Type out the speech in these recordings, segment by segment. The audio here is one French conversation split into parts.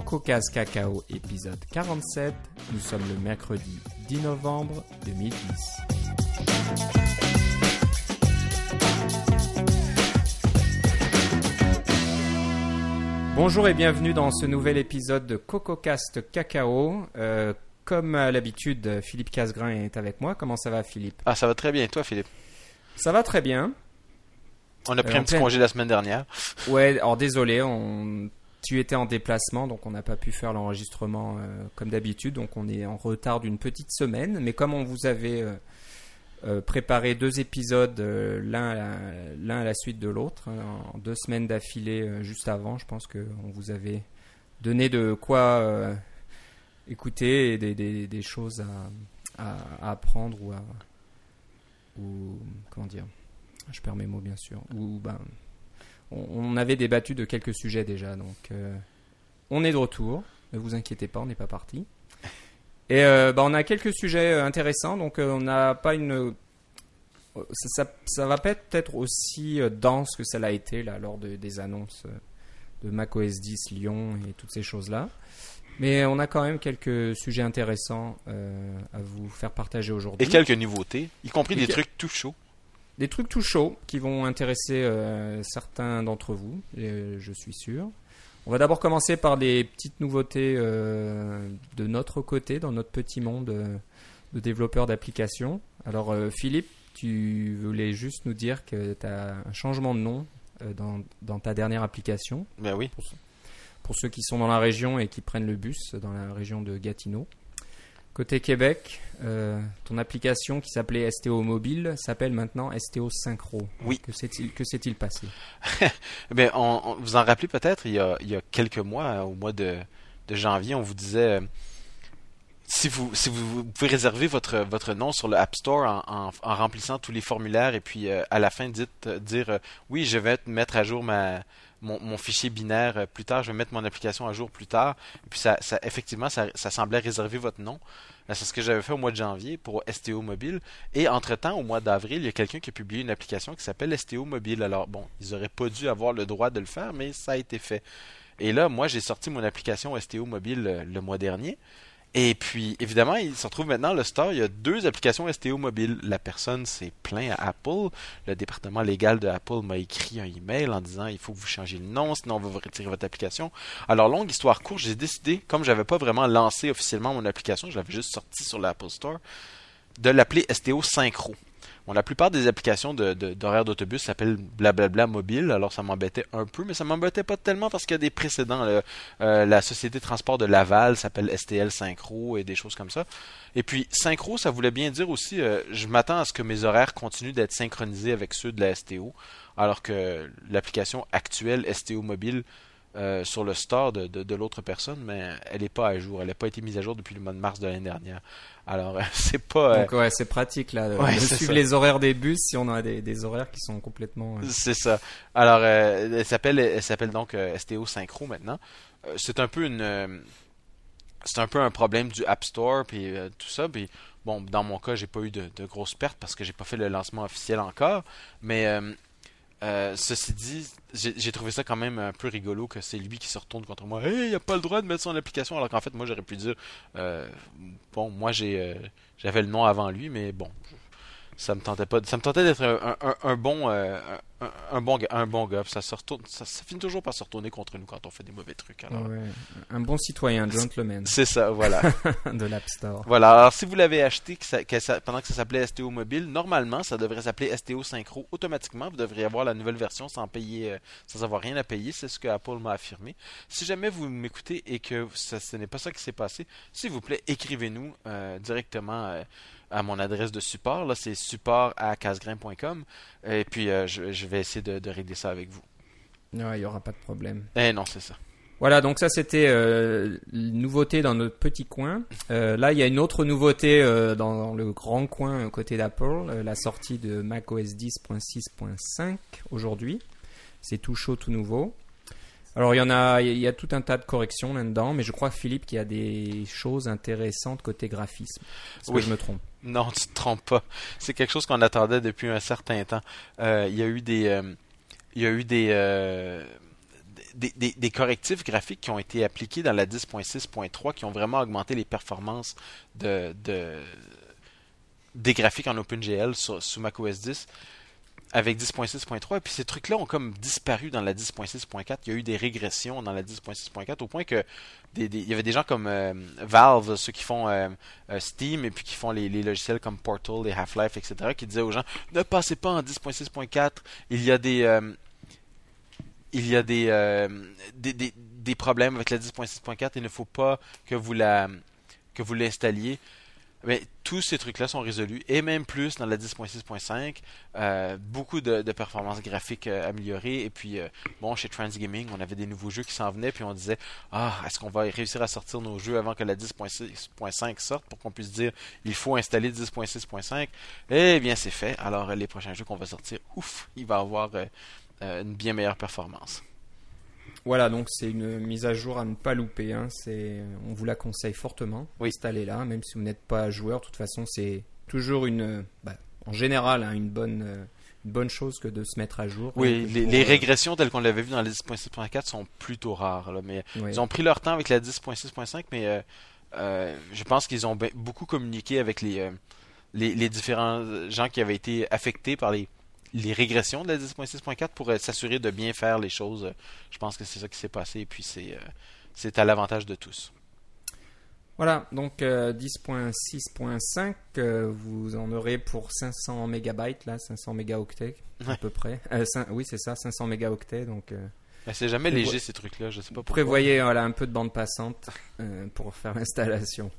CocoCast Cacao épisode 47. Nous sommes le mercredi 10 novembre 2010. Bonjour et bienvenue dans ce nouvel épisode de CocoCast Cacao. Euh, comme à l'habitude, Philippe Casgrain est avec moi. Comment ça va Philippe? Ah, ça va très bien. Et toi, Philippe? Ça va très bien. On a pris Euh, un petit congé la semaine dernière. Ouais, alors désolé, on... tu étais en déplacement, donc on n'a pas pu faire l'enregistrement euh, comme d'habitude, donc on est en retard d'une petite semaine. Mais comme on vous avait euh, euh, préparé deux épisodes, l'un à, la- suite de l'autre, hein, en deux semaines d'affilée juste avant, je pense qu'on vous avait donné de quoi écouter et des, choses à apprendre ou à... Ou, comment dire Je perds mes mots, bien sûr. Ou ben on, on avait débattu de quelques sujets déjà, donc euh, on est de retour. Ne vous inquiétez pas, on n'est pas parti. Et euh, bah, on a quelques sujets euh, intéressants, donc euh, on n'a pas une. Ça, ça, ça va pas être peut-être aussi dense que ça l'a été là lors de- des annonces de macOS 10, Lyon et toutes ces choses-là. Mais on a quand même quelques sujets intéressants euh, à vous faire partager aujourd'hui. Et quelques nouveautés, y compris Et des que- trucs tout chauds. Des trucs tout chauds qui vont intéresser euh, certains d'entre vous, euh, je suis sûr. On va d'abord commencer par des petites nouveautés euh, de notre côté, dans notre petit monde de développeurs d'applications. Alors Philippe, tu voulais juste nous dire que tu as un changement de nom dans, dans ta dernière application. Ben oui. Pour ceux qui sont dans la région et qui prennent le bus dans la région de Gatineau. Côté Québec, euh, ton application qui s'appelait STO Mobile s'appelle maintenant STO Synchro. Oui. Que s'est-il que s'est-il passé? Ben, on, on- vous en rappelez peut-être, il y a, il y a quelques mois, euh, au mois de, de janvier, on vous disait euh, si vous, si vous, vous pouvez réserver votre, votre nom sur le App Store en, en- en remplissant tous les formulaires et puis euh, à la fin dites, dire euh, oui, je vais mettre à jour ma, mon, fichier binaire euh, plus tard, je vais mettre mon application à jour plus tard. Et puis ça, effectivement, ça, ça semblait réserver votre nom. Ben, C'est ce que j'avais fait au mois de janvier pour STO Mobile. Et entre-temps, au mois d'avril, il y a quelqu'un qui a publié une application qui s'appelle STO Mobile. Alors bon, ils auraient pas dû avoir le droit de le faire, mais ça a été fait. Et là, moi, j'ai sorti mon application STO Mobile euh, le mois dernier. Et puis, évidemment, il se retrouve maintenant, le store, il y a deux applications STO mobile. La personne s'est plaint à Apple. Le département légal de Apple m'a écrit un email en disant il faut que vous changiez le nom, sinon on va vous retirer votre application. Alors, longue histoire courte, j'ai décidé, comme j'avais pas vraiment lancé officiellement mon application, je l'avais juste sorti sur l'Apple Store, de l'appeler STO Synchro. Bon, la plupart des applications de- de- d'autobus s'appellent blablabla mobile, alors ça m'embêtait un peu, mais ça m'embêtait pas tellement parce qu'il y a des précédents. Euh, la société de transport de Laval s'appelle STL Synchro et des choses comme ça. Et puis Synchro, ça voulait bien dire aussi, euh, je m'attends à ce que mes horaires continuent d'être synchronisés avec ceux de la STO, alors que l'application actuelle STO mobile euh, sur le store de, de, de l'autre personne, mais elle n'est pas à jour. Elle n'a pas été mise à jour depuis le mois de mars de l'année dernière. Alors, euh, c'est pas. euh, Donc ouais, c'est pratique là de, Ouais, de c'est suivre ça. les horaires des bus si on a des, des horaires qui sont complètement. euh, C'est ça. Alors, euh, elle s'appelle, elle s'appelle donc euh, STO Synchro maintenant. Euh, c'est un peu une, euh, c'est un peu un problème du App Store puis euh, tout ça. Puis bon, dans mon cas, j'ai pas eu de, de grosses pertes parce que j'ai pas fait le lancement officiel encore. Mais euh, ceci dit, j'ai j'ai trouvé ça quand même un peu rigolo que c'est lui qui se retourne contre moi. Hey, il a pas le droit de mettre son application. Alors qu'en fait, moi, j'aurais pu dire, euh, bon, moi, j'ai, euh, j'avais le nom avant lui, mais bon, ça me tentait pas. Ça me tentait d'être un, un- un bon, euh, un, un bon, gars- un bon gars. puis Ça se retourne, ça, ça finit toujours par se retourner contre nous quand on fait des mauvais trucs. Alors, ouais, un bon citoyen, gentleman c'est ça, voilà. de l'App Store. Voilà, alors si vous l'avez acheté que ça- que ça- pendant que ça s'appelait STO Mobile, normalement ça devrait s'appeler STO Synchro automatiquement. Vous devriez avoir la nouvelle version sans payer, euh, sans avoir rien à payer. C'est ce que Apple m'a affirmé. Si jamais vous m'écoutez et que ça- ce n'est pas ça qui s'est passé, s'il vous plaît, écrivez-nous euh, directement euh, à mon adresse de support. Là, c'est support à casgrain.com. Et puis euh, je, je vais essayer de, de régler ça avec vous. Ouais, il y aura pas de problème. Eh non, c'est ça. Voilà, donc ça c'était euh, une nouveauté dans notre petit coin. Euh, là, il y a une autre nouveauté euh, dans le grand coin côté d'Apple, la sortie de macOS 10.6.5 aujourd'hui. C'est tout chaud, tout nouveau. Alors il y en a, il y a tout un tas de corrections là-dedans, mais je crois Philippe qu'il y a des choses intéressantes côté graphisme. Est-ce Oui. que je me trompe? Non, tu te trompes pas. C'est quelque chose qu'on attendait depuis un certain temps. Euh, il y a eu des, euh, il y a eu des, euh, des, des, correctifs graphiques qui ont été appliqués dans la 10.6.3 qui ont vraiment augmenté les performances de, de des graphiques en OpenGL sur, sous macOS 10 avec 10.6.3 et puis ces trucs-là ont comme disparu dans la 10.6.4. Il y a eu des régressions dans la 10.6.4 au point que des, il y avait des gens comme euh, Valve, ceux qui font euh, euh, Steam et puis qui font les, logiciels comme Portal et Half-Life, etc., qui disaient aux gens ne passez pas en 10.6.4. Il y a des il y a des, des, des, problèmes avec la 10.6.4. Il ne faut pas que vous la que vous l'installiez. Mais tous ces trucs-là sont résolus, et même plus dans la 10.6.5. Euh, beaucoup de, performances graphiques euh, améliorées. Et puis, euh, bon, chez Transgaming, on avait des nouveaux jeux qui s'en venaient, puis on disait Ah, est-ce qu'on va réussir à sortir nos jeux avant que la 10.6.5 sorte pour qu'on puisse dire il faut installer 10.6.5 Eh bien, c'est fait. Alors, les prochains jeux qu'on va sortir, ouf, il va avoir une bien meilleure performance. Voilà, donc c'est une mise à jour à ne pas louper. Hein. C'est, on vous la conseille fortement. Oui. Installez-la, même si vous n'êtes pas joueur. De toute façon, c'est toujours une, bah, en général, hein, une bonne, une bonne chose que de se mettre à jour. Oui, les, les, régressions telles qu'on l'avait vu dans la 10.6.4 sont plutôt rares. Là, mais ils ont pris leur temps avec la 10.6.5, mais euh, euh, je pense qu'ils ont beaucoup communiqué avec les, euh, les, les différents gens qui avaient été affectés par les les régressions de la 10.6.4 pour s'assurer de bien faire les choses. Je pense que c'est ça qui s'est passé et puis c'est euh, c'est à l'avantage de tous. Voilà, donc 10.6.5, euh, euh, vous en aurez pour 500 mégabytes, là, 500 mégaoctets à peu près. oui, c'est ça, 500 mégaoctets. Donc, c'est jamais léger ces trucs-là, je sais pas pourquoi. Prévoyez voilà, un peu de bande passante pour faire l'installation.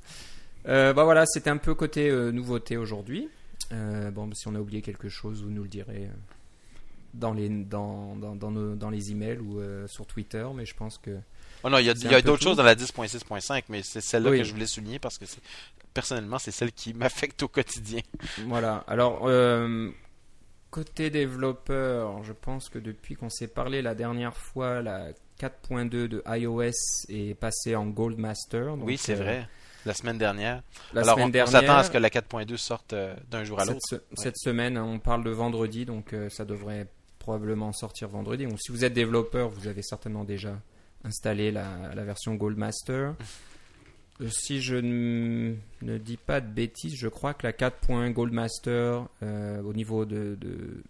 bah voilà, c'était un peu côté nouveauté aujourd'hui. Euh, bon, si on a oublié quelque chose, vous nous le direz euh, dans les, dans, dans, dans, nos, dans les emails ou euh, sur Twitter, mais je pense que. Oh non, il y a, a d'autres choses dans la 10.6.5, mais c'est celle-là que je voulais souligner parce que personnellement, c'est celle qui m'affecte au quotidien. Voilà. Alors, côté développeur, je pense que depuis qu'on s'est parlé la dernière fois, la 4.2 de iOS est passée en Gold Master. oui, c'est vrai. La semaine dernière. Alors, on, s'attend à ce que la 4.2 sorte euh, d'un jour à l'autre. Cette, semaine, on parle de vendredi, donc euh, ça devrait probablement sortir vendredi. Donc, si vous êtes développeur, vous avez certainement déjà installé la, version Goldmaster. Euh, si je ne, dis pas de bêtises, je crois que la 4.1 Goldmaster, au niveau de,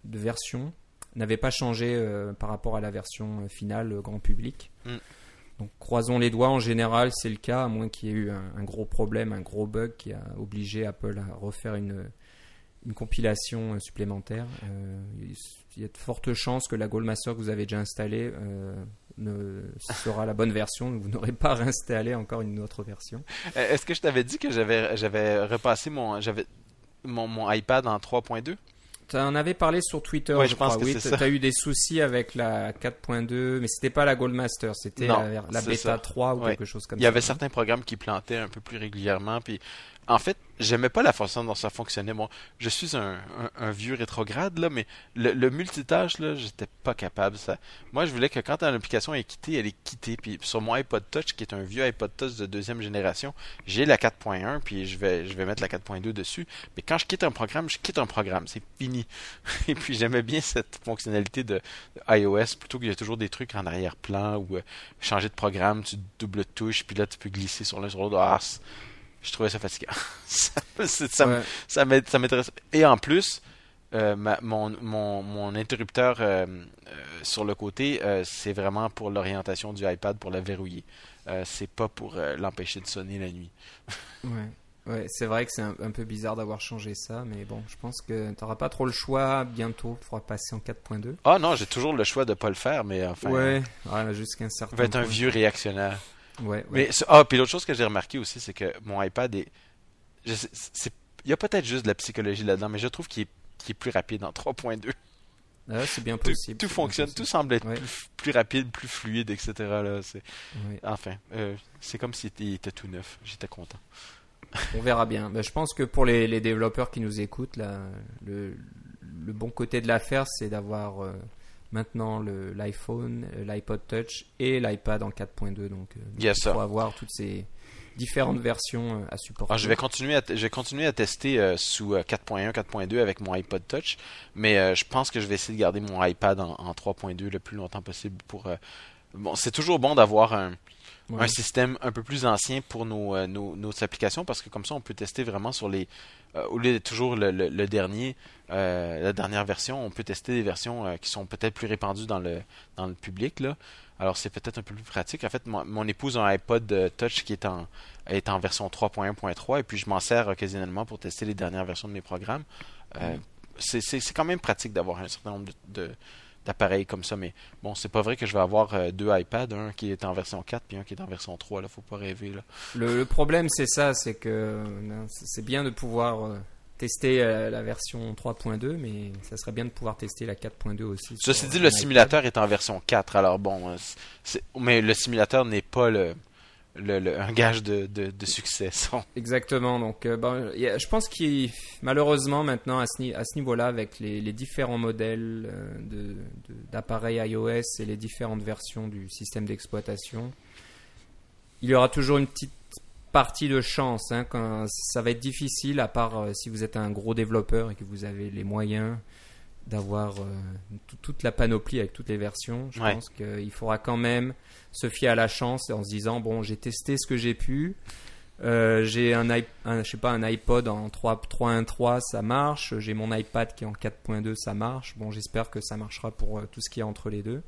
version, n'avait pas changé par rapport à la version finale grand public. Mm. Donc croisons les doigts, en général c'est le cas, à moins qu'il y ait eu un, gros problème, un gros bug qui a obligé Apple à refaire une, une compilation euh, supplémentaire. Euh, il y a de fortes chances que la Goldmaster que vous avez déjà installée euh, ne sera la bonne version, vous n'aurez pas réinstallé encore une autre version. Est-ce que je t'avais dit que j'avais, repassé mon, mon, mon iPad en 3.2 tu en avais parlé sur Twitter, je, pense oui, tu as eu des soucis avec la 4.2, mais c'était pas la Goldmaster, c'était la, la bêta 3 ou quelque chose comme ça. Il y avait certains programmes qui plantaient un peu plus régulièrement, puis en fait, j'aimais pas la façon dont ça fonctionnait. Je suis un, vieux rétrograde, là, mais le, multitâche, là, j'étais pas capable. Ça. Moi, je voulais que quand l'application est quittée, elle est quittée. Puis sur mon iPod Touch, qui est un vieux iPod Touch de deuxième génération, j'ai la 4.1, puis je vais, je vais mettre la 4.2 dessus. Mais quand je quitte un programme, je quitte un programme. C'est fini. Et puis, j'aimais bien cette fonctionnalité de, iOS, plutôt qu'il y a toujours des trucs en arrière-plan ou euh, changer de programme, tu double touches, puis là, tu peux glisser sur l'un sur l'autre. Ah, je trouvais ça fatigant. ça, ça, m'intéresse. Et en plus, euh, mon, mon, mon, interrupteur euh, euh, sur le côté, c'est vraiment pour l'orientation du iPad pour la verrouiller. c'est pas pour l'empêcher de sonner la nuit. ouais. Ouais, c'est vrai que c'est un, peu bizarre d'avoir changé ça, mais bon, je pense que tu n'auras pas trop le choix bientôt. Il faudra passer en 4.2. Ah non, j'ai toujours le choix de pas le faire, mais enfin. Ouais, jusqu'à un certain. Je vais être un vieux réactionnaire. Ouais, Mais, ah, puis l'autre chose que j'ai remarqué aussi, c'est que mon iPad est. il y a peut-être juste de la psychologie là-dedans, mais je trouve qu'il est, plus rapide en 3.2. Ah, c'est bien possible. Tout, fonctionne, tout semble être plus, rapide, plus fluide, etc. Là, Enfin, euh, c'est comme s'il était, tout neuf. J'étais content. On verra bien. Ben, je pense que pour les, développeurs qui nous écoutent, là, le, bon côté de l'affaire, c'est d'avoir euh, maintenant l'iPhone, euh, l'iPod Touch et l'iPad en 4.2. Donc, euh, pour avoir toutes ces différentes versions euh, à supporter. je vais continuer à, je vais continuer à tester sous 4.1, 4.2 avec mon iPod Touch, mais je pense que je vais essayer de garder mon iPad en, 3.2 le plus longtemps possible pour bon, c'est toujours bon d'avoir un, Ouais. un système un peu plus ancien pour nos, euh, nos, nos applications parce que comme ça on peut tester vraiment sur les euh, au lieu d'être toujours le, le, le dernier euh, la dernière version on peut tester des versions euh, qui sont peut-être plus répandues dans le dans le public là. Alors c'est peut-être un peu plus pratique. En fait mon, mon épouse a un iPod Touch qui est en est en version 3.1.3 et puis je m'en sers occasionnellement pour tester les dernières versions de mes programmes. C'est quand même pratique d'avoir un certain nombre de, de d'appareils comme ça, mais bon, c'est pas vrai que je vais avoir euh, deux iPads, un qui est en version 4 puis un qui est en version 3, là, faut pas rêver, là. Le, le problème, c'est ça, c'est que euh, c'est bien de pouvoir euh, tester la version 3.2, mais ça serait bien de pouvoir tester la 4.2 aussi. Ceci dit, le simulateur est en version 4, alors bon, mais le simulateur n'est pas le, le, le- un gage de, de, succès. Exactement. Donc, euh, ben, je pense qu'il malheureusement maintenant à ce, niveau-là, avec les, différents modèles euh, d'appareils iOS et les différentes versions du système d'exploitation, il y aura toujours une petite partie de chance. hein, quand ça va être difficile, à part euh, si vous êtes un gros développeur et que vous avez les moyens d'avoir euh, tout- toute la panoplie avec toutes les versions. Je Ouais. pense qu'il faudra quand même se fier à la chance en se disant bon, j'ai testé ce que j'ai pu. Euh, j'ai un, je sais pas, un iPod en 3 3.1.3, ça marche. J'ai mon iPad qui est en 4.2, ça marche. Bon, j'espère que ça marchera pour euh, tout ce qui est entre les deux.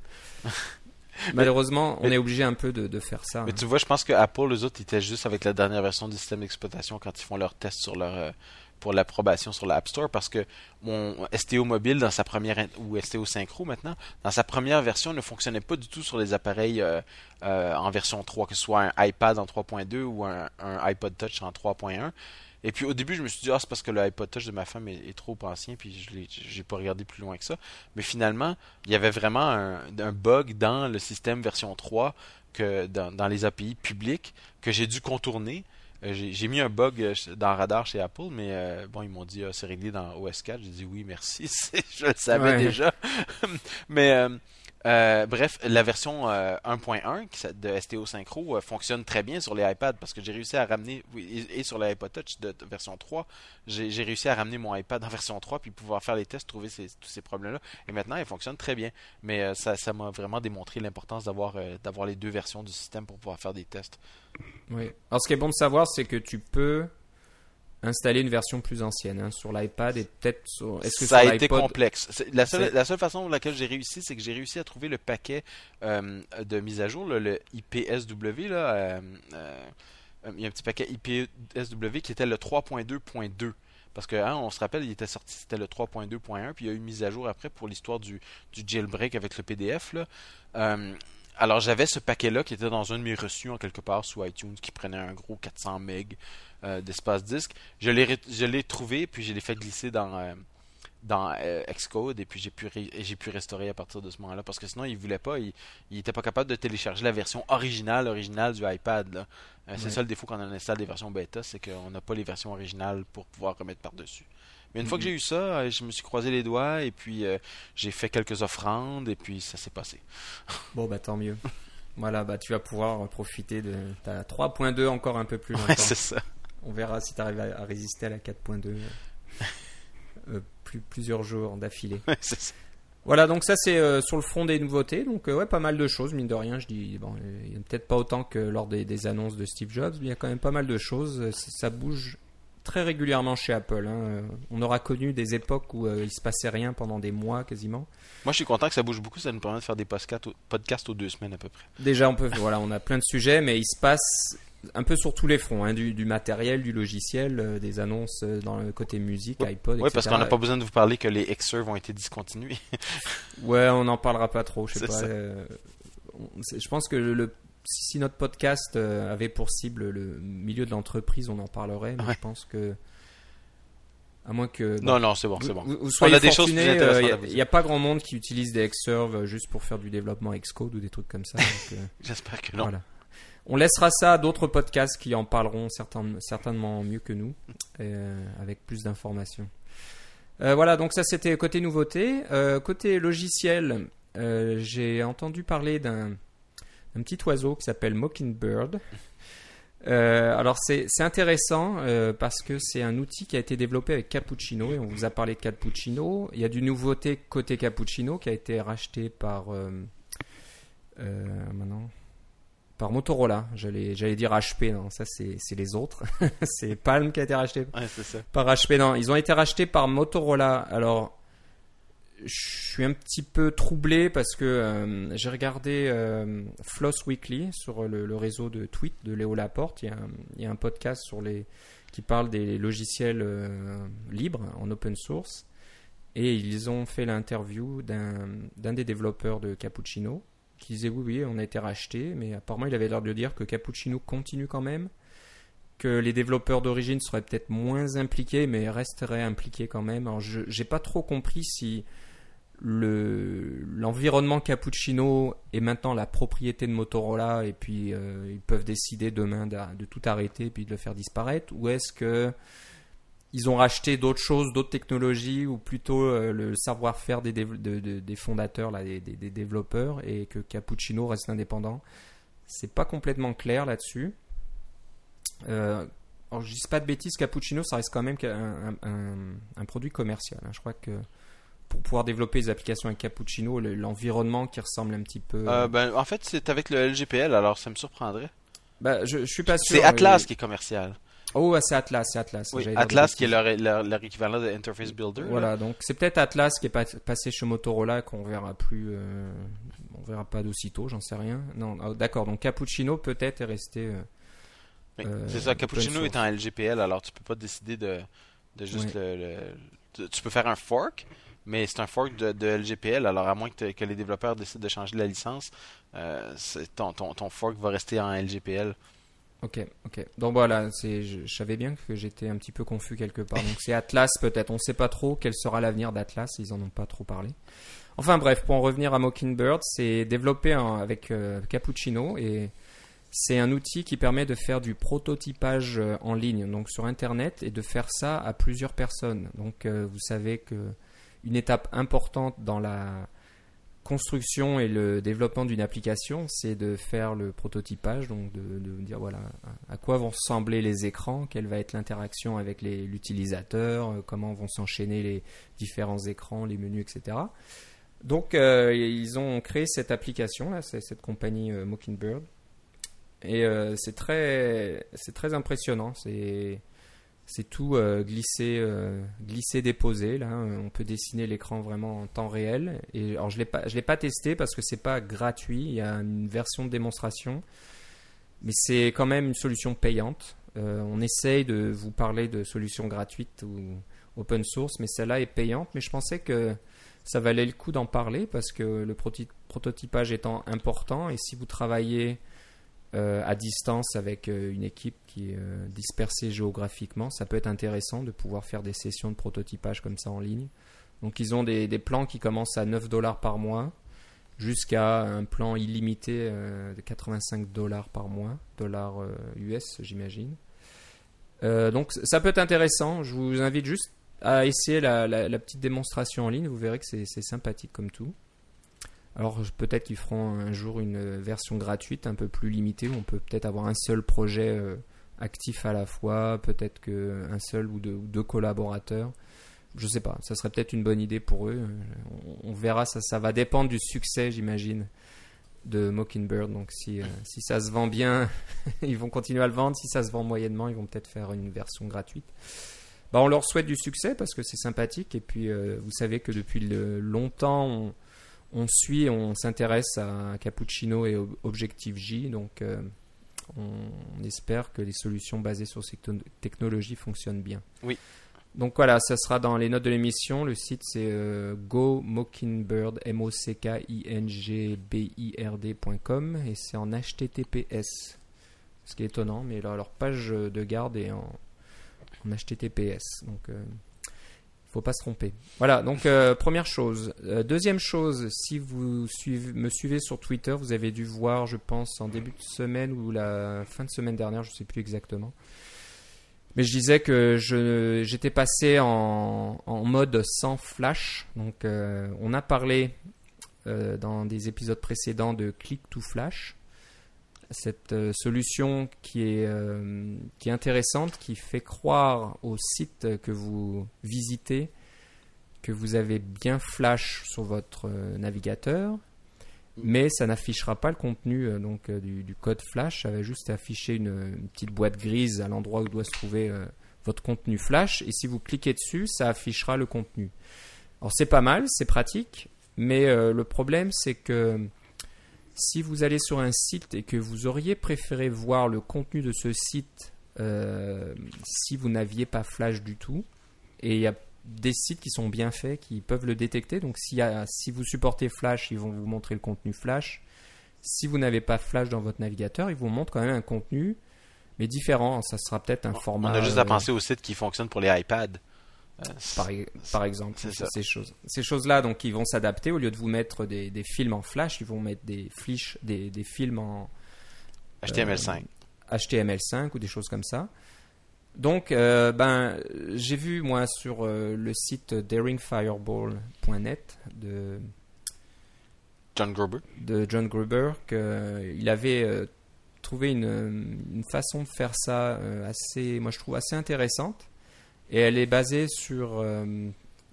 Malheureusement, on est obligé un peu de, de faire ça. Mais hein. tu vois, je pense que Apple, les autres, ils étaient juste avec la dernière version du système d'exploitation quand ils font leurs tests sur leur euh, pour l'approbation sur l'App Store parce que mon STO mobile dans sa première ou STO Synchro maintenant dans sa première version ne fonctionnait pas du tout sur les appareils euh, euh, en version 3 que ce soit un iPad en 3.2 ou un, iPod Touch en 3.1 et puis au début je me suis dit ah c'est parce que le iPod Touch de ma femme est, trop ancien puis je j'ai pas regardé plus loin que ça. Mais finalement il y avait vraiment un, bug dans le système version 3 que dans, dans les API publics que j'ai dû contourner j'ai j'ai mis un bug euh, dans Radar chez Apple, mais euh, bon, ils m'ont dit ah, c'est réglé dans OS 4. J'ai dit oui, merci, je le savais Ouais. déjà. mais euh, euh, bref, la version euh, 1.1 qui s'a- de STO Synchro euh, fonctionne très bien sur les iPads parce que j'ai réussi à ramener, et, sur l'iPod Touch de, version 3, j'ai réussi à ramener mon iPad en version 3 puis pouvoir faire les tests, trouver tous ces problèmes-là. Et maintenant, elle fonctionne très bien. Mais euh, ça m'a vraiment démontré l'importance euh, d'avoir les deux versions du système pour pouvoir faire des tests. Oui. Alors, ce qui est bon de savoir, c'est que tu peux installer une version plus ancienne hein, sur l'iPad et peut-être sur. Est-ce que ça a été complexe. La seule, la seule façon pour laquelle j'ai réussi, c'est que j'ai réussi à trouver le paquet euh, de mise à jour, là, le IPSW. Là, euh, euh, il y a un petit paquet IPSW qui était le 3.2.2. Parce que hein, on se rappelle, il était sorti, c'était le 3.2.1, puis il y a eu une mise à jour après pour l'histoire du, du jailbreak avec le PDF. Là. Alors j'avais ce paquet-là qui était dans un de mes reçus en quelque part sous iTunes qui prenait un gros 400 MB euh, d'espace disque. Je l'ai ré- je l'ai trouvé puis je l'ai fait glisser dans euh, dans euh, Xcode et puis j'ai pu j'ai pu restaurer à partir de ce moment-là parce que sinon il voulait pas il, il était pas capable de télécharger la version originale originale du iPad. Euh, c'est ça le défaut quand on installe des versions bêta c'est qu'on n'a pas les versions originales pour pouvoir remettre par-dessus. Mais une fois que j'ai eu ça, euh, je me suis croisé les doigts et puis euh, j'ai fait quelques offrandes et puis ça s'est passé. Bon, bah tant mieux. Voilà, bah tu vas pouvoir profiter de ta 3.2 encore un peu plus longtemps. Ouais, c'est ça. On verra si tu arrives à, à résister à la 4.2 euh, plus, plusieurs jours d'affilée. Ouais. Voilà, donc ça c'est euh, sur le front des nouveautés. Donc euh, ouais, pas mal de choses, mine de rien. Je dis, bon, il y a peut-être pas autant que lors des, des annonces de Steve Jobs, mais il y a quand même pas mal de choses. Ça bouge très régulièrement chez Apple. hein. On aura connu des époques où il se passait rien pendant des mois quasiment. Moi, je suis content que ça bouge beaucoup. Ça nous permet de faire des podcasts, podcasts aux deux semaines à peu près. Déjà, on peut, voilà, on a plein de sujets, mais il se passe un peu sur tous les fronts, hein, du, du matériel, du logiciel, euh, des annonces euh, dans le côté musique, iPod, Oui, parce etc. qu'on n'a pas besoin de vous parler que les Xserve ont été discontinués. Ouais, on n'en parlera pas trop. Je sais pas. euh, je pense que le, si notre podcast avait pour cible le milieu de l'entreprise, on en parlerait. Mais Ouais. je pense que à moins que Non, non, c'est bon, c'est bon. vous, vous soyez On a des choses Il n'y a, pas grand monde qui utilise des Xserve juste pour faire du développement Xcode ou des trucs comme ça. J'espère que non. voilà. On laissera ça à d'autres podcasts qui en parleront certain- certainement mieux que nous, euh, avec plus d'informations. Euh, voilà, donc ça c'était côté nouveauté. Euh, côté logiciel, j'ai entendu parler d'un petit oiseau qui s'appelle Mockingbird. Alors c'est intéressant parce que c'est un outil qui a été développé avec Cappuccino et on vous a parlé de Cappuccino. Il y a du nouveauté côté Cappuccino qui a été racheté par maintenant par Motorola. J'allais, j'allais dire HP, non, ça c'est, les autres. c'est Palm qui a été racheté par HP. Non, ils ont été rachetés par Motorola. Alors, je suis un petit peu troublé parce que euh, j'ai regardé euh, Floss Weekly sur le, réseau de tweet de Léo Laporte. Il y, a un, podcast sur les, qui parle des logiciels euh, libres en open source. Et ils ont fait l'interview d'un, d'un des développeurs de Cappuccino qui disait oui, oui, on a été racheté, mais apparemment il avait l'air de dire que Cappuccino continue quand même, que les développeurs d'origine seraient peut-être moins impliqués, mais resteraient impliqués quand même. Alors je n'ai pas trop compris si le, l'environnement Cappuccino est maintenant la propriété de Motorola et puis euh, ils peuvent décider demain de, de, tout arrêter et puis de le faire disparaître, ou est-ce que ils ont racheté d'autres choses, d'autres technologies, ou plutôt euh, le savoir-faire des, des, fondateurs, là, des, développeurs, et que Cappuccino reste indépendant. C'est pas complètement clair là-dessus. Euh, alors, je dis pas de bêtises, Cappuccino, ça reste quand même un, un, produit commercial. Hein. Je crois que pour pouvoir développer des applications avec Cappuccino, l'environnement qui ressemble un petit peu. Euh, ben, en fait, c'est avec le LGPL, alors ça me surprendrait. Bah, je, je suis pas sûr. C'est Atlas qui est commercial. Oh, c'est Atlas, c'est Atlas. Atlas qui est leur, leur, équivalent de Interface Builder. Voilà, donc c'est peut-être Atlas qui est passé chez Motorola qu'on verra plus, euh, on verra pas d'aussitôt, j'en sais rien. Non, ah, d'accord. Donc Cappuccino peut-être est resté. Euh, euh, c'est ça, Cappuccino est en LGPL, alors tu peux pas décider de, de juste le, tu peux faire un fork, mais c'est un fork de, de, LGPL, alors à moins que, que, les développeurs décident de changer la licence, ton, ton, ton fork va rester en LGPL. Ok, ok. Donc voilà, c'est, je, savais bien que j'étais un petit peu confus quelque part. Donc c'est Atlas peut-être. On ne sait pas trop quel sera l'avenir d'Atlas. Ils en ont pas trop parlé. Enfin bref, pour en revenir à Mockingbird, c'est développé avec euh, Cappuccino et c'est un outil qui permet de faire du prototypage euh, en ligne, donc sur Internet, et de faire ça à plusieurs personnes. Donc euh, vous savez que une étape importante dans la construction et le développement d'une application, c'est de faire le prototypage, donc de, dire voilà à quoi vont ressembler les écrans, quelle va être l'interaction avec l'utilisateur, euh, comment vont s'enchaîner les différents écrans, les menus, etc. Donc euh, ils ont créé cette application là, cette compagnie euh, Mockingbird, et c'est très c'est très impressionnant. C'est c'est tout euh, glissé, euh, glissé, déposé. On peut dessiner l'écran vraiment en temps réel. Je l'ai pas, je l'ai pas testé parce que c'est pas gratuit. Il y a une version de démonstration, mais c'est quand même une solution payante. Euh, on essaye de vous parler de solutions gratuites ou open source, mais celle-là est payante. Mais je pensais que ça valait le coup d'en parler parce que le prototypage étant important et si vous travaillez euh, à distance avec euh, une équipe qui est euh, dispersée géographiquement, ça peut être intéressant de pouvoir faire des sessions de prototypage comme ça en ligne. Donc ils ont des, plans qui commencent à 9 dollars par mois jusqu'à un plan illimité de 85 dollars par mois, dollars US j'imagine. donc ça peut être intéressant, je vous invite juste à essayer la petite démonstration en ligne, vous verrez que c'est sympathique comme tout. Alors peut-être qu'ils feront un jour une version gratuite un peu plus limitée où on peut peut-être avoir un seul projet euh, actif à la fois, peut-être qu'un seul ou deux, collaborateurs. Je sais pas, ça serait peut-être une bonne idée pour eux. On, verra, ça, ça va dépendre du succès, j'imagine, de Mockingbird. Donc si, euh, si ça se vend bien, ils vont continuer à le vendre. Si ça se vend moyennement, ils vont peut-être faire une version gratuite. Bah, on leur souhaite du succès parce que c'est sympathique. Et puis, euh, vous savez que depuis longtemps, on, on suit, on s'intéresse à Cappuccino et Objective J, donc euh, on, espère que les solutions basées sur ces technologies fonctionnent bien. Oui. Donc voilà, ça sera dans les notes de l'émission. Le site c'est euh, go mockingbird m o c k i n g b i r d.com et c'est en HTTPS. Ce qui est étonnant, mais leur, page de garde est en, HTTPS. Donc euh, faut pas se tromper. Voilà, donc euh, première chose. Euh, deuxième chose, si vous me suivez sur Twitter, vous avez dû voir, je pense, en début de semaine ou la fin de semaine dernière, je ne sais plus exactement. Mais je disais que j'étais passé en, mode sans flash. Donc euh, on a parlé dans des épisodes précédents de click to flash cette euh, solution qui est, euh, qui est intéressante, qui fait croire au site que vous visitez que vous avez bien Flash sur votre euh, navigateur. mais ça n'affichera pas le contenu donc du, code flash. Ça va juste afficher une, petite boîte grise à l'endroit où doit se trouver votre contenu flash. Et si vous cliquez dessus, ça affichera le contenu. Alors c'est pas mal, c'est pratique, mais le problème c'est que si vous allez sur un site et que vous auriez préféré voir le contenu de ce site euh, si vous n'aviez pas Flash du tout, et il y a des sites qui sont bien faits, qui peuvent le détecter. Donc a- si vous supportez Flash, ils vont vous montrer le contenu Flash. Si vous n'avez pas Flash dans votre navigateur, ils vous montrent quand même un contenu, mais différent. Ça sera peut-être un On format. a juste à euh, penser aux sites qui fonctionnent pour les iPads. Euh, par, e- par exemple, ces choses. Ces choses-là, donc, ils vont s'adapter. Au lieu de vous mettre des, des films en flash, ils vont mettre des fiches, des, des films en HTML5. HTML5 ou des choses comme ça. Donc, euh, ben, j'ai vu moi sur euh, le site daringfireball.net de, John Gruber. de John Gruber qu'il avait euh, trouvé une, une façon de faire ça euh, assez, moi je trouve assez intéressante. Et elle est basée sur euh,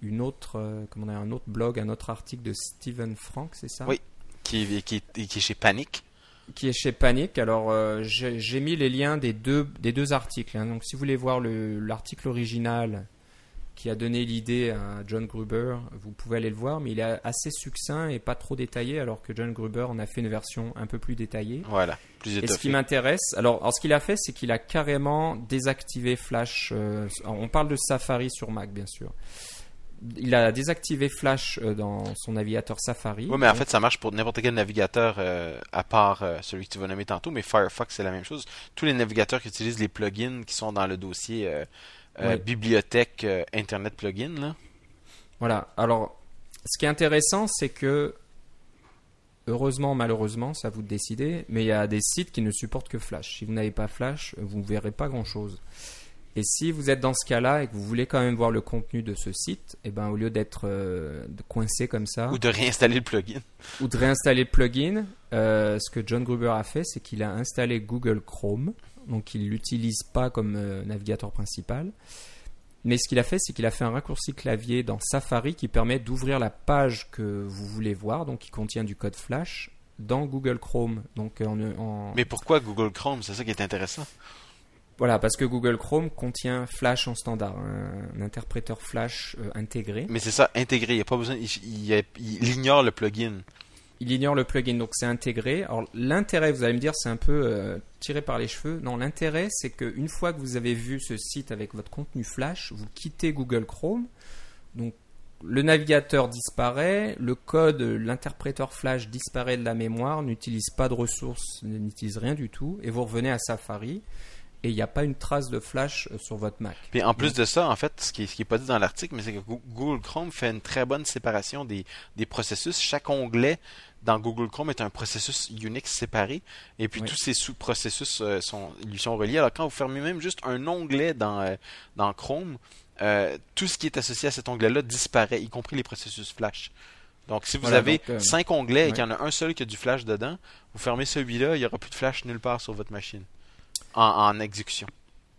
une autre, euh, comment dire, un autre blog, un autre article de Stephen Frank, c'est ça? Oui. Qui, qui, qui est chez Panic. qui est chez Panic. Alors, euh, j'ai mis les liens des deux, des deux articles. hein. Donc, si vous voulez voir le- l'article original qui a donné l'idée à John Gruber, vous pouvez aller le voir, mais il est assez succinct et pas trop détaillé, alors que John Gruber en a fait une version un peu plus détaillée. Voilà. Plus Et ce qui m'intéresse, alors, alors ce qu'il a fait, c'est qu'il a carrément désactivé Flash. euh, on parle de Safari sur Mac, bien sûr. Il a désactivé Flash euh, dans son navigateur Safari. Oui, mais en fait, ça marche pour n'importe quel navigateur euh, à part celui que tu vas nommer tantôt, mais Firefox, c'est la même chose. Tous les navigateurs qui utilisent les plugins qui sont dans le dossier euh, bibliothèque euh, Internet plugin, là. Voilà. Alors, ce qui est intéressant, c'est que, heureusement, malheureusement, ça vous de décider, mais il y a des sites qui ne supportent que Flash. Si vous n'avez pas Flash, vous ne verrez pas grand-chose. Et si vous êtes dans ce cas-là et que vous voulez quand même voir le contenu de ce site, eh ben, au lieu d'être euh, coincé comme ça, Ou de réinstaller le plugin. ou de réinstaller le plugin, euh, ce que John Gruber a fait, c'est qu'il a installé Google Chrome. Donc, il l'utilise pas comme euh, navigateur principal. Mais ce qu'il a fait, c'est qu'il a fait un raccourci clavier dans Safari qui permet d'ouvrir la page que vous voulez voir, donc qui contient du code Flash, dans Google Chrome. Donc, en, en- Mais pourquoi Google Chrome? C'est ça qui est intéressant. voilà, parce que Google Chrome contient Flash en standard, un, un interpréteur Flash euh, intégré. Mais c'est ça, intégré. Il n'y a pas besoin. Il, il- il ignore le plugin. Il ignore le plugin, donc c'est intégré. Alors l'intérêt, vous allez me dire, c'est un peu euh, tiré par les cheveux. Non, l'intérêt, c'est qu'une fois que vous avez vu ce site avec votre contenu Flash, vous quittez Google Chrome. Donc le navigateur disparaît, le code, l'interpréteur Flash disparaît de la mémoire, n'utilise pas de ressources, n'utilise rien du tout, et vous revenez à Safari. Et il n'y a pas une trace de Flash euh, sur votre Mac. Puis en plus de ça, en fait, ce qui, ce qui est pas dit dans l'article, mais c'est que Goo- Google Chrome fait une très bonne séparation des, des processus. Chaque onglet dans Google Chrome est un processus Unix séparé, et puis Oui. tous ces sous-processus euh, sont, lui sont reliés. Alors quand vous fermez même juste un onglet dans, euh, dans Chrome, euh, tout ce qui est associé à cet onglet-là disparaît, y compris les processus Flash. Donc si vous Voilà, avez donc, euh, cinq onglets et qu'il y en a un seul qui a du Flash dedans, vous fermez celui-là, il n'y aura plus de Flash nulle part sur votre machine en, en exécution.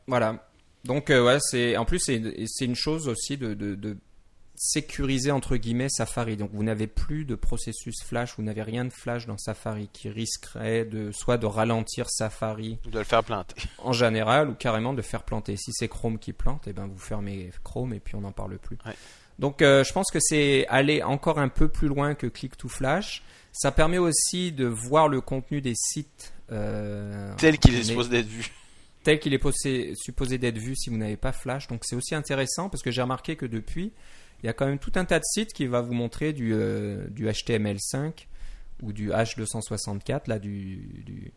Voilà. Donc euh, ouais, c'est en plus c'est c'est une chose aussi de, de, de sécuriser entre guillemets Safari. Donc vous n'avez plus de processus Flash, vous n'avez rien de Flash dans Safari qui risquerait de soit de ralentir Safari de le faire planter. en général ou carrément de faire planter. Si c'est Chrome qui plante, et ben vous fermez Chrome et puis on n'en parle plus. Ouais. Donc euh, je pense que c'est aller encore un peu plus loin que Click to Flash. Ça permet aussi de voir le contenu des sites euh, Tel qu'il est supposé d'être vu. tel qu'il est posé- supposé d'être vu si vous n'avez pas Flash. Donc c'est aussi intéressant parce que j'ai remarqué que depuis, il y a quand même tout un tas de sites qui va vous montrer du, euh, du HTML5 ou du H264, là, du,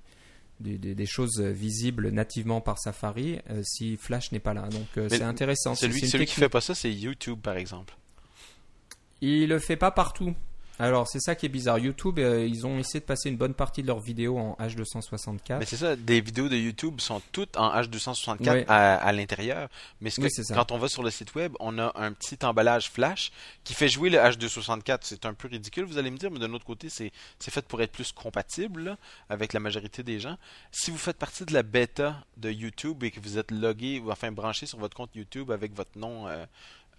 des, des choses visibles nativement par Safari euh, si Flash n'est pas là. Donc euh, c'est intéressant. Celui, qui technique. fait pas ça, c'est YouTube, par exemple. Il le fait pas partout. Alors c'est ça qui est bizarre. YouTube, euh, ils ont essayé de passer une bonne partie de leurs vidéos en H264. Mais c'est ça, des vidéos de YouTube sont toutes en H264 Oui. à, à l'intérieur. Mais ce que- Oui, quand on va sur le site web, on a un petit emballage flash qui fait jouer le H264. C'est un peu ridicule, vous allez me dire, mais d'un autre côté, c'est c'est fait pour être plus compatible là, avec la majorité des gens. Si vous faites partie de la bêta de YouTube et que vous êtes logué ou enfin branché sur votre compte YouTube avec votre nom euh,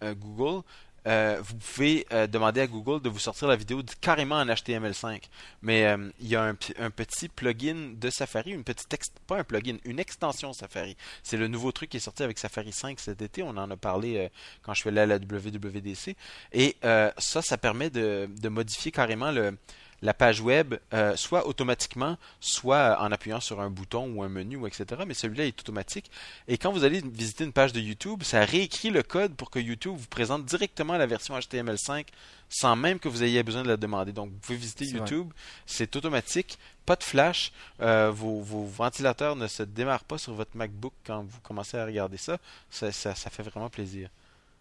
euh, Google, euh, vous pouvez euh, demander à Google de vous sortir la vidéo carrément en HTML5. Mais euh, il y a un, petit plugin de Safari, une petite pas un plugin, une extension Safari. C'est le nouveau truc qui est sorti avec Safari 5 cet été. On en a parlé quand je suis allé à la WWDC. Et ça, ça permet de modifier carrément le la page web euh, soit automatiquement, soit en appuyant sur un bouton ou un menu, etc. Mais celui-là est automatique. Et quand vous allez visiter une page de YouTube, ça réécrit le code pour que YouTube vous présente directement la version HTML5 sans même que vous ayez besoin de la demander. Donc, vous pouvez visiter YouTube, c'est automatique, pas de flash, euh, vos, ventilateurs ne se démarrent pas sur votre MacBook quand vous commencez à regarder ça. Ça, fait vraiment plaisir.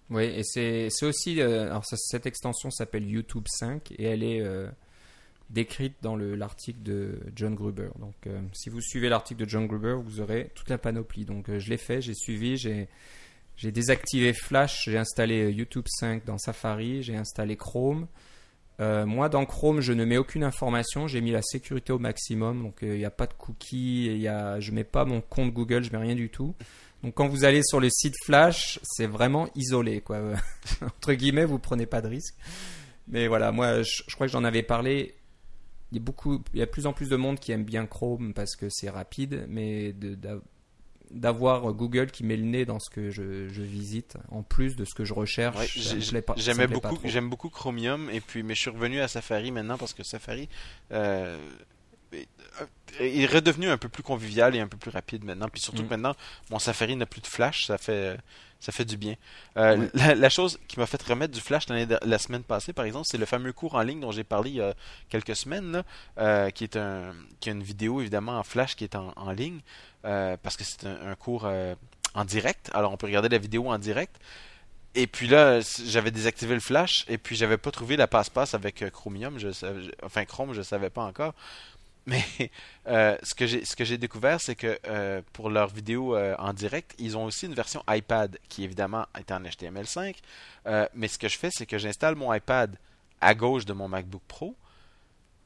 Oui, et c'est aussi. Euh, alors, cette extension s'appelle YouTube 5 et elle est décrite dans l'article de John Gruber. Donc, euh, si vous suivez l'article de John Gruber, vous aurez toute la panoplie. Donc, euh, je l'ai fait, j'ai suivi, j'ai désactivé Flash, j'ai installé euh, YouTube 5 dans Safari, j'ai installé Chrome. moi, dans Chrome, je ne mets aucune information, j'ai mis la sécurité au maximum, donc il n'y a pas de cookies, y a, je ne mets pas mon compte Google, je ne mets rien du tout. Donc quand vous allez sur le site Flash, c'est vraiment isolé, quoi. Entre guillemets, vous prenez pas de risque. Mais voilà, moi, je crois que j'en avais parlé il y a beaucoup, il y a de plus en plus de monde qui aime bien Chrome parce que c'est rapide, mais d'avoir Google qui met le nez dans ce que je, visite en plus de ce que je recherche. J'aimais beaucoup, j'aime beaucoup Chromium et puis mais je suis revenu à Safari maintenant parce que Safari euh, est redevenu un peu plus convivial et un peu plus rapide maintenant. Puis surtout mm. que maintenant mon Safari n'a plus de flash, ça fait ça fait du bien. Euh, la, chose qui m'a fait remettre du flash la semaine passée, par exemple, c'est le fameux cours en ligne dont j'ai parlé il y a quelques semaines, euh, qui est un, qui a une vidéo évidemment en flash qui est en, ligne, euh, parce que c'est un, cours en direct. Alors on peut regarder la vidéo en direct. Et puis là, j'avais désactivé le flash et puis j'avais pas trouvé la passe-passe avec Chromium, je, enfin Chrome, je savais pas encore. Mais euh, ce que j'ai découvert, c'est que euh, pour leurs vidéos euh, en direct, ils ont aussi une version iPad qui évidemment est en HTML5. mais ce que je fais, c'est que j'installe mon iPad à gauche de mon MacBook Pro.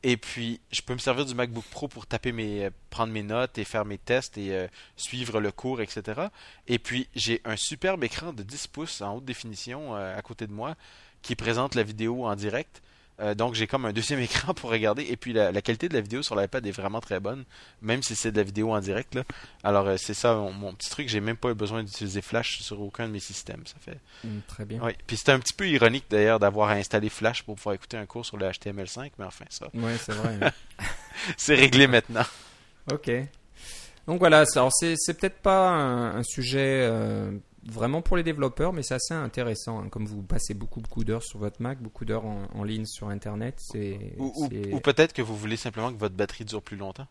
Et puis, je peux me servir du MacBook Pro pour taper mes, prendre mes notes et faire mes tests et suivre le cours, etc. Et puis, j'ai un superbe écran de 10 pouces en haute définition à côté de moi qui présente la vidéo en direct. Euh, donc j'ai comme un deuxième écran pour regarder et puis la, qualité de la vidéo sur l'iPad est vraiment très bonne, même si c'est de la vidéo en direct. Là. Alors euh, c'est ça mon, petit truc, j'ai même pas eu besoin d'utiliser Flash sur aucun de mes systèmes. Ça fait mm, très bien. Oui. Puis c'était un petit peu ironique d'ailleurs d'avoir installé Flash pour pouvoir écouter un cours sur le HTML5, mais enfin ça. Oui, c'est vrai. c'est réglé maintenant. Ok. Donc voilà, alors c'est, peut-être pas un, sujet euh, vraiment pour les développeurs, mais c'est assez intéressant. Hein. Comme vous passez beaucoup, beaucoup d'heures sur votre Mac, beaucoup d'heures en, ligne sur Internet. c'est ou peut-être que vous voulez simplement que votre batterie dure plus longtemps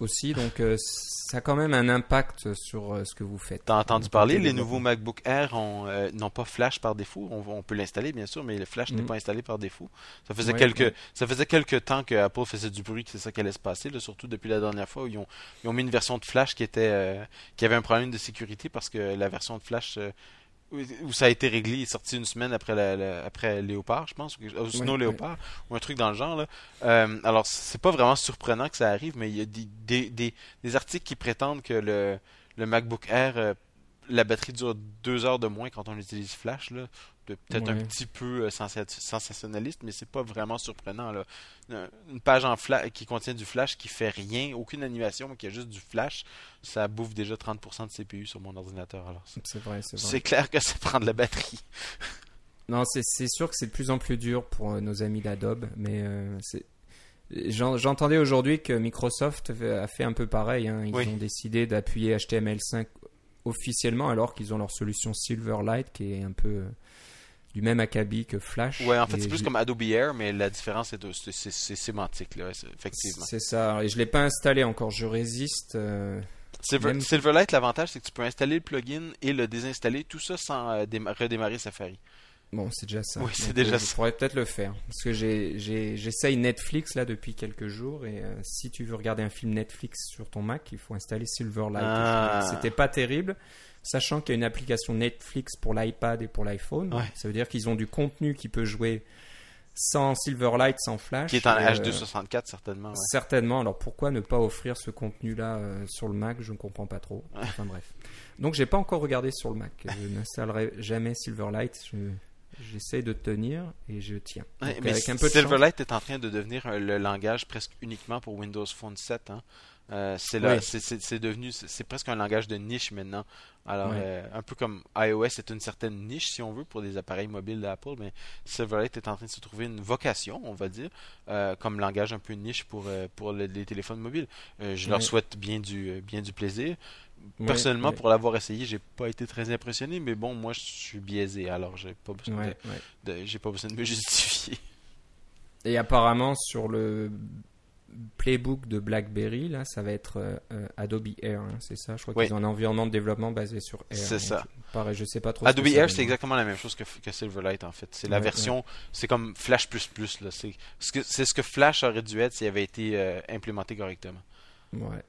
aussi, donc euh, ça a quand même un impact sur euh, ce que vous faites. T'as entendu parler, les nouveaux MacBook Air euh, n'ont pas Flash par défaut. On, peut l'installer bien sûr, mais le Flash n'est mm. pas installé par défaut. Ça faisait quelques, ça faisait quelques temps que Apple faisait du bruit que c'est ça qui allait se passer, surtout depuis la dernière fois où ils ont, ils ont mis une version de Flash qui était, qui avait un problème de sécurité parce que la version de Flash où ça a été réglé, il est sorti une semaine après, la, après Léopard, je pense, ou Snow Léopard, ou un truc dans le genre. Là. Euh, alors, c'est pas vraiment surprenant que ça arrive, mais il y a des, des, des, articles qui prétendent que le, le MacBook Air, euh, la batterie dure deux heures de moins quand on utilise Flash. Là peut-être un petit peu euh, sensationnaliste, mais c'est pas vraiment surprenant. Là. Une page en flash qui contient du flash qui fait rien, aucune animation, mais qui a juste du flash, ça bouffe déjà 30% de CPU sur mon ordinateur. Alors c'est vrai, c'est C'est clair que ça prend de la batterie. non, c'est sûr que c'est de plus en plus dur pour euh, nos amis d'Adobe, mais euh, c'est J'entendais aujourd'hui que Microsoft a fait un peu pareil. Hein. Ils ont décidé d'appuyer HTML5 officiellement alors qu'ils ont leur solution Silverlight qui est un peu du même acabit que Flash. Ouais, en fait, c'est plus comme Adobe Air, mais la différence, c'est sémantique, là, effectivement. C'est ça. Et je ne l'ai pas installé encore, je résiste. Euh, Silverlight, l'avantage, c'est que tu peux installer le plugin et le désinstaller, tout ça sans euh, redémarrer Safari. Bon, c'est déjà ça. Oui, c'est déjà euh, ça. Je pourrais peut-être le faire. Parce que j'essaye Netflix là depuis quelques jours. Et si tu veux regarder un film Netflix sur ton Mac, il faut installer Silverlight. Ah. C'était pas terrible sachant qu'il y a une application Netflix pour l'iPad et pour l'iPhone. Ça veut dire qu'ils ont du contenu qui peut jouer sans Silverlight, sans Flash. Qui est en H264 certainement. Certainement. Alors pourquoi ne pas offrir ce contenu-là euh, sur le Mac? Je ne comprends pas trop. Enfin bref. Donc j'ai pas encore regardé sur le Mac. Je n'installerai jamais Silverlight. J'essaie de tenir et je tiens. Ouais, Donc, mais avec un peu de Silverlight est en train de devenir euh, le langage presque uniquement pour Windows Phone 7. hein. Euh, c'est Oui. devenu, c'est presque un langage de niche maintenant. Alors, euh, un peu comme iOS est une certaine niche, si on veut, pour des appareils mobiles d'Apple, mais Silverlight est en train de se trouver une vocation, on va dire, euh, comme langage un peu niche pour, pour le- les téléphones mobiles. Je leur souhaite bien du, bien du plaisir. Ouais, Personnellement, ouais. pour l'avoir essayé, j'ai pas été très impressionné, mais bon, moi, je suis biaisé, alors j'ai pas besoin Ouais, de, de- j'ai pas besoin de me justifier. Et apparemment, sur le playbook de BlackBerry, là, ça va être euh, euh, Adobe Air, hein, c'est ça? Je crois qu'ils ont un environnement de développement basé sur Air. C'est donc, ça. Pareil, je sais pas trop. Adobe Air, c'est exactement la même chose que, que Silverlight en fait. C'est la version, c'est comme Flash là. C'est ce que c'est ce que Flash aurait dû être s'il avait été euh, implémenté correctement. Ouais.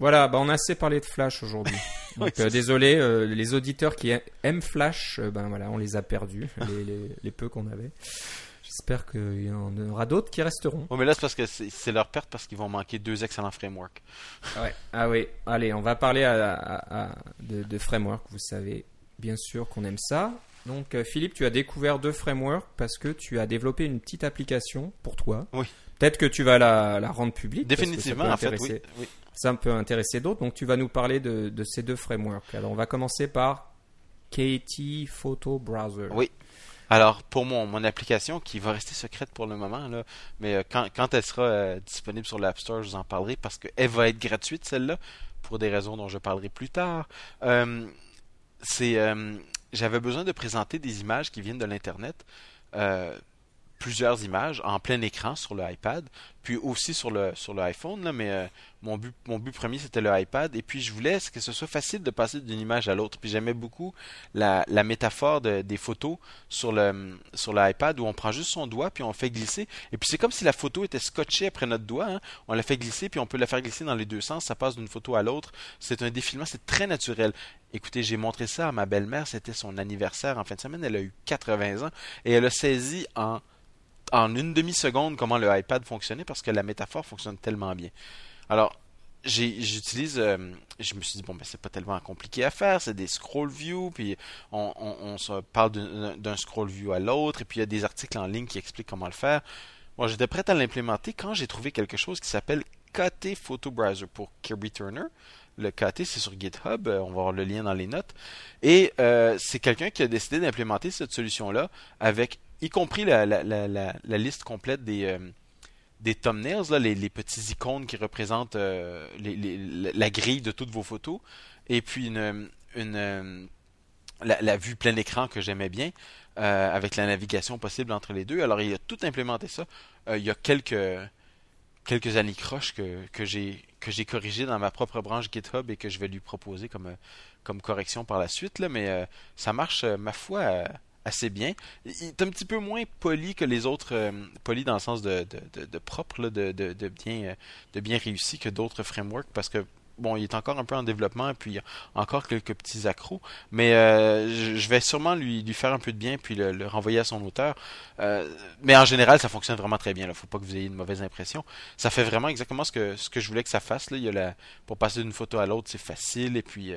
Voilà, bah on a assez parlé de Flash aujourd'hui. Donc euh, désolé, euh, les auditeurs qui aiment Flash, euh, ben voilà, on les a perdus, les, les- les peu qu'on avait. J'espère qu'il y en aura d'autres qui resteront. Oh, mais là c'est parce que c'est leur perte parce qu'ils vont manquer deux excellents frameworks. Ouais. Ah oui, allez, on va parler à- à- à- de, de framework. Vous savez bien sûr qu'on aime ça. Donc Philippe, tu as découvert deux frameworks parce que tu as développé une petite application pour toi. Oui. Peut-être que tu vas la, la rendre publique. que ça Définitivement, peut en fait, oui. Ça peut intéresser d'autres. Donc tu vas nous parler de, de ces deux frameworks. Alors on va commencer par KT Photo Browser. Oui. Alors pour mon, mon application qui va rester secrète pour le moment là, mais euh, quand, quand elle sera euh, disponible sur l'App Store, je vous en parlerai parce qu'elle va être gratuite celle-là pour des raisons dont je parlerai plus tard. Euh, c'est euh, j'avais besoin de présenter des images qui viennent de l'internet. euh, plusieurs images en plein écran sur le iPad, puis aussi sur le sur le iPhone là, mais euh, mon but mon but premier c'était le iPad et puis je voulais que ce soit facile de passer d'une image à l'autre. Puis j'aimais beaucoup la, la métaphore de- des photos sur le sur l'iPad où on prend juste son doigt puis on fait glisser et puis c'est comme si la photo était scotchée après notre doigt. hein. On la fait glisser puis on peut la faire glisser dans les deux sens. Ça passe d'une photo à l'autre. C'est un défilement, c'est très naturel. Écoutez, j'ai montré ça à ma belle-mère. C'était son anniversaire en fin de semaine. Elle a eu 80 ans et elle a saisi en en une demi-seconde comment le iPad fonctionnait parce que la métaphore fonctionne tellement bien. Alors, j'utilise, euh, je me suis dit, bon, ben, c'est pas tellement compliqué à faire, c'est des scroll view, puis on, se parle d'un d'un scroll view à l'autre, et puis il y a des articles en ligne qui expliquent comment le faire. Moi, j'étais prêt à l'implémenter quand j'ai trouvé quelque chose qui s'appelle KT Photo Browser pour Kirby Turner. Le KT, c'est sur GitHub, euh, on va avoir le lien dans les notes. Et euh, c'est quelqu'un qui a décidé d'implémenter cette solution-là avec, y compris la, liste complète des, euh, des thumbnails, là, les, petits icônes qui représentent euh, la- grille de toutes vos photos, et puis une, euh, la, la vue plein écran que j'aimais bien, avec la navigation possible entre les deux. Alors il a tout implémenté ça. Il y a quelques quelques anicroches que, que j'ai que j'ai corrigé dans ma propre branche GitHub et que je vais lui proposer comme comme correction par la suite là, mais euh, ça marche ma foi assez bien. Il il est un petit peu moins poli que les autres, euh, poli dans le sens de, de, de, de propre, de, bien, euh, de bien réussi que d'autres frameworks parce que bon, il est encore un peu en développement et puis il encore quelques petits accros, mais euh, je, vais sûrement lui, faire un peu de bien puis le, renvoyer à son auteur. Euh, mais en général, ça fonctionne vraiment très bien. Là, faut pas que vous ayez une mauvaise impression. Ça fait vraiment exactement ce que ce que je voulais que ça fasse. Là, il y a la, pour passer d'une photo à l'autre, c'est facile et puis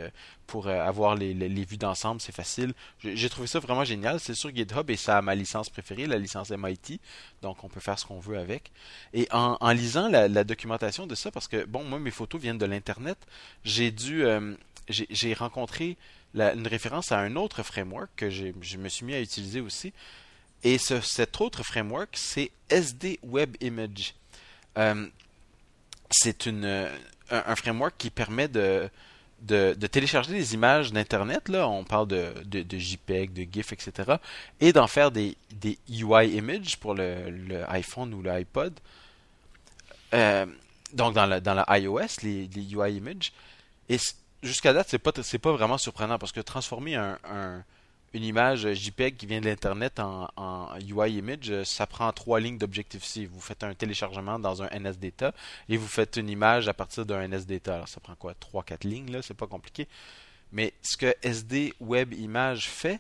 pour euh, avoir les, les, vues d'ensemble, c'est facile. J'ai trouvé ça vraiment génial. C'est sur GitHub et ça a ma licence préférée, la licence MIT. Donc on peut faire ce qu'on veut avec. Et en, lisant la, documentation de ça, parce que bon, moi mes photos viennent de l'internet, j'ai dû, euh, j'ai rencontré la- une référence à un autre framework que je me suis mis à utiliser aussi. Et ce- cet autre framework, c'est SD Web Image. Euh, c'est un, un framework qui permet de, de, télécharger des images d'Internet, là, on parle de, JPEG, de GIF, etc., et d'en faire des, UI images pour le, ou l'iPod. Euh, donc dans la, iOS, les, UI images. Et jusqu'à date, c'est pas, pas vraiment surprenant parce que transformer un- une image JPEG qui vient de l'Internet en, UI image, euh, ça prend trois lignes d'Objective-C. Vous faites un téléchargement dans un NSData et vous faites une image à partir d'un NSData. Alors ça prend quoi? Trois quatre lignes, là, c'est pas compliqué. Mais ce que SD Web Image fait,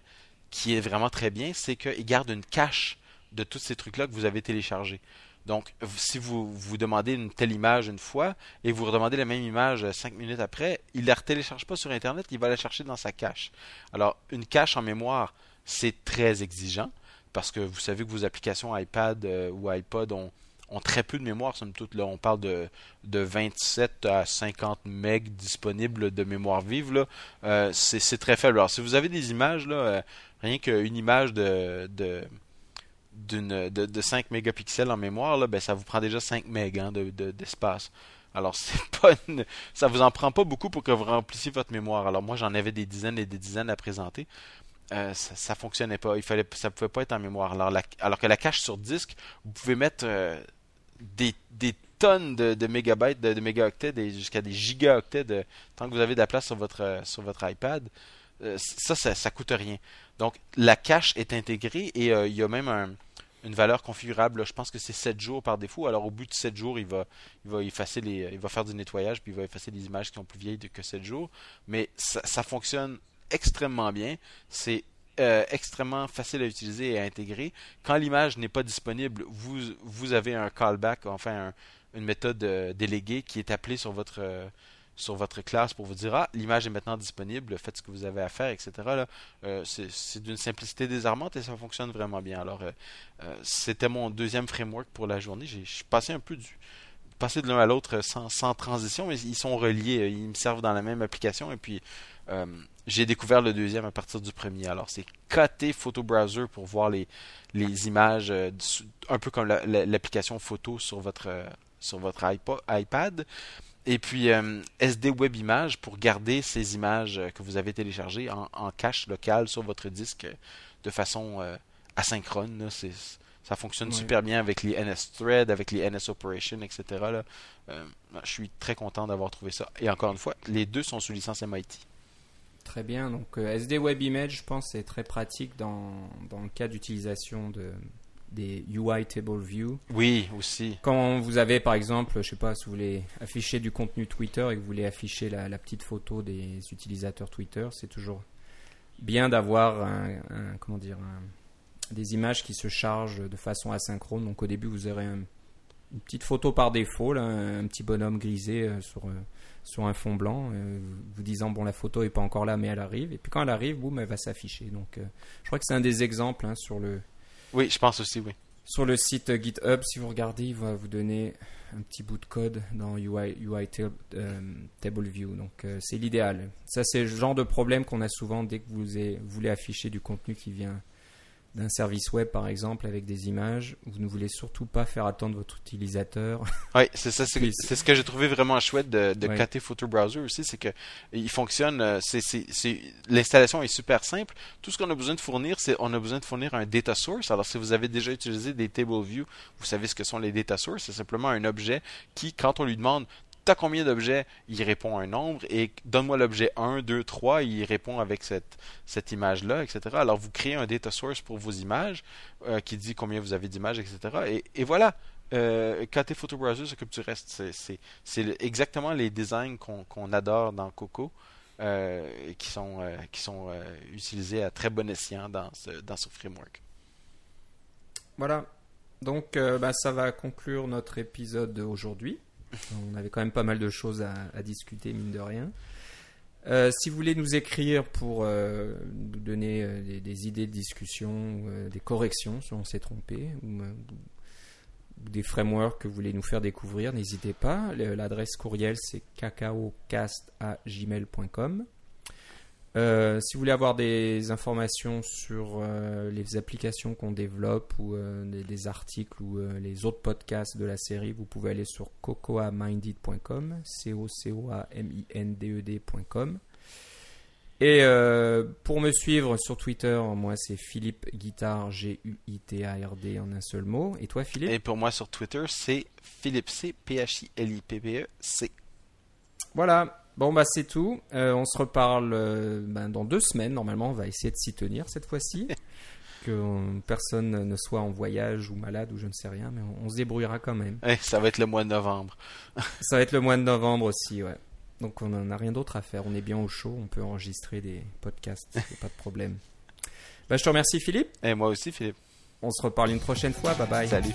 qui est vraiment très bien, c'est qu'il garde une cache de tous ces trucs-là que vous avez téléchargés. Donc, si vous vous demandez une telle image une fois et vous redemandez la même image euh, cinq minutes après, il la télécharge pas sur Internet, il va la chercher dans sa cache. Alors, une cache en mémoire c'est très exigeant parce que vous savez que vos applications iPad ou iPod ont, très peu de mémoire, somme toute. Là, on parle de, de 27 à 50 MB disponibles de mémoire vive. Là. c'est très faible. Alors, si vous avez des images, là, rien qu'une image de de, de, 5 mégapixels en mémoire, là, ben, ça vous prend déjà 5 mégas hein, d'espace. Alors, c'est pas ça vous en prend pas beaucoup pour que vous remplissiez votre mémoire. Alors, moi, j'en avais des dizaines et des dizaines à présenter. Euh, ça, ne fonctionnait pas. Il fallait, ça pouvait pas être en mémoire. Alors, que la cache sur disque, vous pouvez mettre euh, des, tonnes de, de, mégaoctets, jusqu'à des gigaoctets de, tant que vous avez de la place sur votre, votre iPad. Euh, ça, ça, ça coûte rien. Donc, la cache est intégrée et il y a même un, une valeur configurable. Je pense que c'est 7 jours par défaut. Alors au bout de 7 jours, il va, il va effacer les, il va faire du nettoyage puis il va effacer les images qui sont plus vieilles que 7 jours. Mais ça, fonctionne extrêmement bien. C'est euh, extrêmement facile à utiliser et à intégrer. Quand l'image n'est pas disponible, vous, vous avez un callback, enfin une méthode euh, déléguée qui est appelée sur votre euh, sur votre classe pour vous dire ah l'image est maintenant disponible, faites ce que vous avez à faire, etc. Euh, c'est d'une simplicité désarmante et ça fonctionne vraiment bien. Alors euh, euh, c'était mon deuxième framework pour la journée. J'ai passé un peu du passé de l'un à l'autre sans, sans, transition, mais ils sont reliés, ils me servent dans la même application et puis j'ai découvert le deuxième à partir du premier. Alors c'est KT Photo Browser pour voir les, les images un peu comme l'application photo sur votre sur votre iPad. Et puis euh, SD Web Image pour garder ces images euh, que vous avez téléchargées en, cache locale sur votre disque de façon euh, asynchrone. ça fonctionne super bien avec les NS Thread, avec les NS Operation, etc. je suis très content d'avoir trouvé ça. Et encore une fois, les deux sont sous licence MIT. Très bien. Donc SD Web Image, je pense, c'est très pratique dans, dans le cas d'utilisation de, des UI Table View. Oui, aussi. Quand vous avez, par exemple, je sais pas, si vous voulez afficher du contenu Twitter et que vous voulez afficher la, petite photo des utilisateurs Twitter, c'est toujours bien d'avoir un, comment dire, des images qui se chargent de façon asynchrone. Donc au début, vous aurez une petite photo par défaut, un petit bonhomme grisé euh, sur, euh, sur un fond blanc, euh, vous disant bon la photo est pas encore là mais elle arrive. Et puis quand elle arrive, boum, elle va s'afficher. Donc je crois que c'est un des exemples hein, sur le oui, je pense aussi, oui. Sur le site GitHub, si vous regardez, il va vous donner un petit bout de code dans UI, UI euh, Table View. Donc euh, c'est l'idéal. Ça, c'est le genre de problème qu'on a souvent dès que vous voulez afficher du contenu qui vient d'un service web par exemple avec des images, vous ne voulez surtout pas faire attendre votre utilisateur. Oui, c'est ça, c'est, ce que j'ai trouvé vraiment chouette de, de KT Photo Browser aussi, c'est que il fonctionne, euh, c'est, l'installation est super simple. Tout ce qu'on a besoin de fournir, c'est on a besoin de fournir un data source. Alors si vous avez déjà utilisé des table view, vous savez ce que sont les data sources. C'est simplement un objet qui, quand on lui demande combien d'objets? Il répond un nombre et donne-moi l'objet 1, 2, 3, il répond avec cette, cette image-là, etc. Alors vous créez un data source pour vos images euh, qui dit combien vous avez d'images, etc. Et, voilà, euh, KT Photo Browser s'occupe du reste. C'est exactement les designs qu'on adore dans Coco. Euh, et qui sont, euh, qui sont utilisés à très bon escient dans ce, dans ce framework. Voilà. Donc, bah, ça va conclure notre épisode d'aujourd'hui. On avait quand même pas mal de choses à, discuter, mine de rien. Euh, si vous voulez nous écrire pour euh, nous donner euh, des, idées de discussion, des corrections si on s'est trompé, ou, des frameworks que vous voulez nous faire découvrir, n'hésitez pas. L'adresse courriel c'est cacaocast.gmail.com. Euh, si vous voulez avoir des informations sur euh, les applications qu'on développe ou euh, des, articles ou les autres podcasts de la série, vous pouvez aller sur cocoaminded.com, c o c o a m i n d e d.com. Et pour me suivre sur Twitter, moi c'est Philippe Guitard, G-U-I-T-A-R-D en un seul mot. Et toi Philippe? Et pour moi sur Twitter, c'est Philippe C, P-H-I-L-I-P-P-E-C. Voilà, Bon, bah c'est tout. Euh, on se reparle euh, ben, dans deux semaines. Normalement, on va essayer de s'y tenir cette fois-ci. que personne ne soit en voyage ou malade ou je ne sais rien, mais on, se débrouillera quand même. Eh, ça va être le mois de novembre. ça va être le mois de novembre aussi, ouais. Donc on n'a rien d'autre à faire. On est bien au chaud. On peut enregistrer des podcasts. pas de problème. Bah, je te remercie, Philippe. Et moi aussi, Philippe. On se reparle une prochaine fois. Bye bye. Salut.